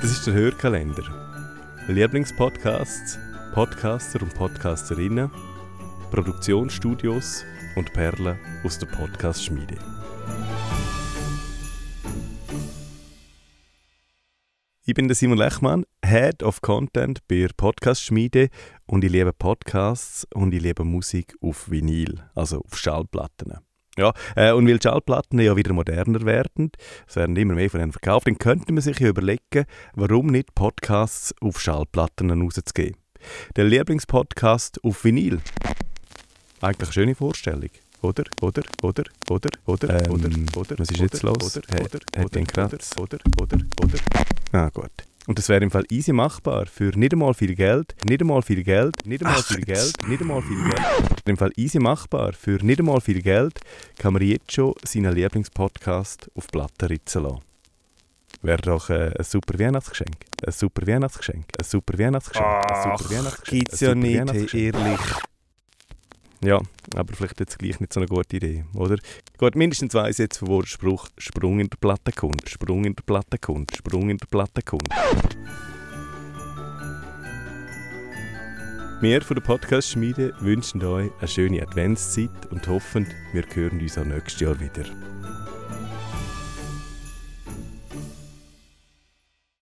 Das ist der Hörkalender. Lieblingspodcasts, Podcaster und Podcasterinnen, Produktionsstudios und Perlen aus der Podcast-Schmiede. Ich bin Simon Lechmann, Head of Content bei der Podcast-Schmiede und ich liebe Podcasts und ich liebe Musik auf Vinyl, also auf Schallplatten. Ja, äh, und weil Schallplatten ja wieder moderner werden, es werden immer mehr von ihnen verkauft, dann könnte man sich ja überlegen, warum nicht Podcasts auf Schallplatten rauszugeben. Der Lieblingspodcast auf Vinyl. Eigentlich eine schöne Vorstellung. Oder, oder, oder, oder, oder, ähm, oder, oder. Was ist jetzt los? Oder, oder, hat den Kratz? Oder, oder, oder. Ah, gut. Und das wäre im Fall easy machbar für nicht einmal viel Geld, nicht einmal viel Geld, nicht einmal viel Geld, nicht einmal viel Geld. Im Fall easy machbar für nicht einmal viel Geld kann man jetzt schon seinen Lieblingspodcast auf Platte ritzen lassen. Wäre doch äh, ein super Weihnachtsgeschenk. Ein super Weihnachtsgeschenk. Ein super Weihnachtsgeschenk. Ein super Weihnachtsgeschenk. Gibt's ja nicht, ehrlich. Ja, aber vielleicht jetzt gleich nicht so eine gute Idee, oder? Gut, mindestens weiss jetzt, wo der Spruch Sprung in der Platte kommt, Sprung in der Platte kommt, Sprung in der Platte kommt. Wir von der Podcast-Schmiede wünschen euch eine schöne Adventszeit und hoffen, wir hören uns auch nächstes Jahr wieder.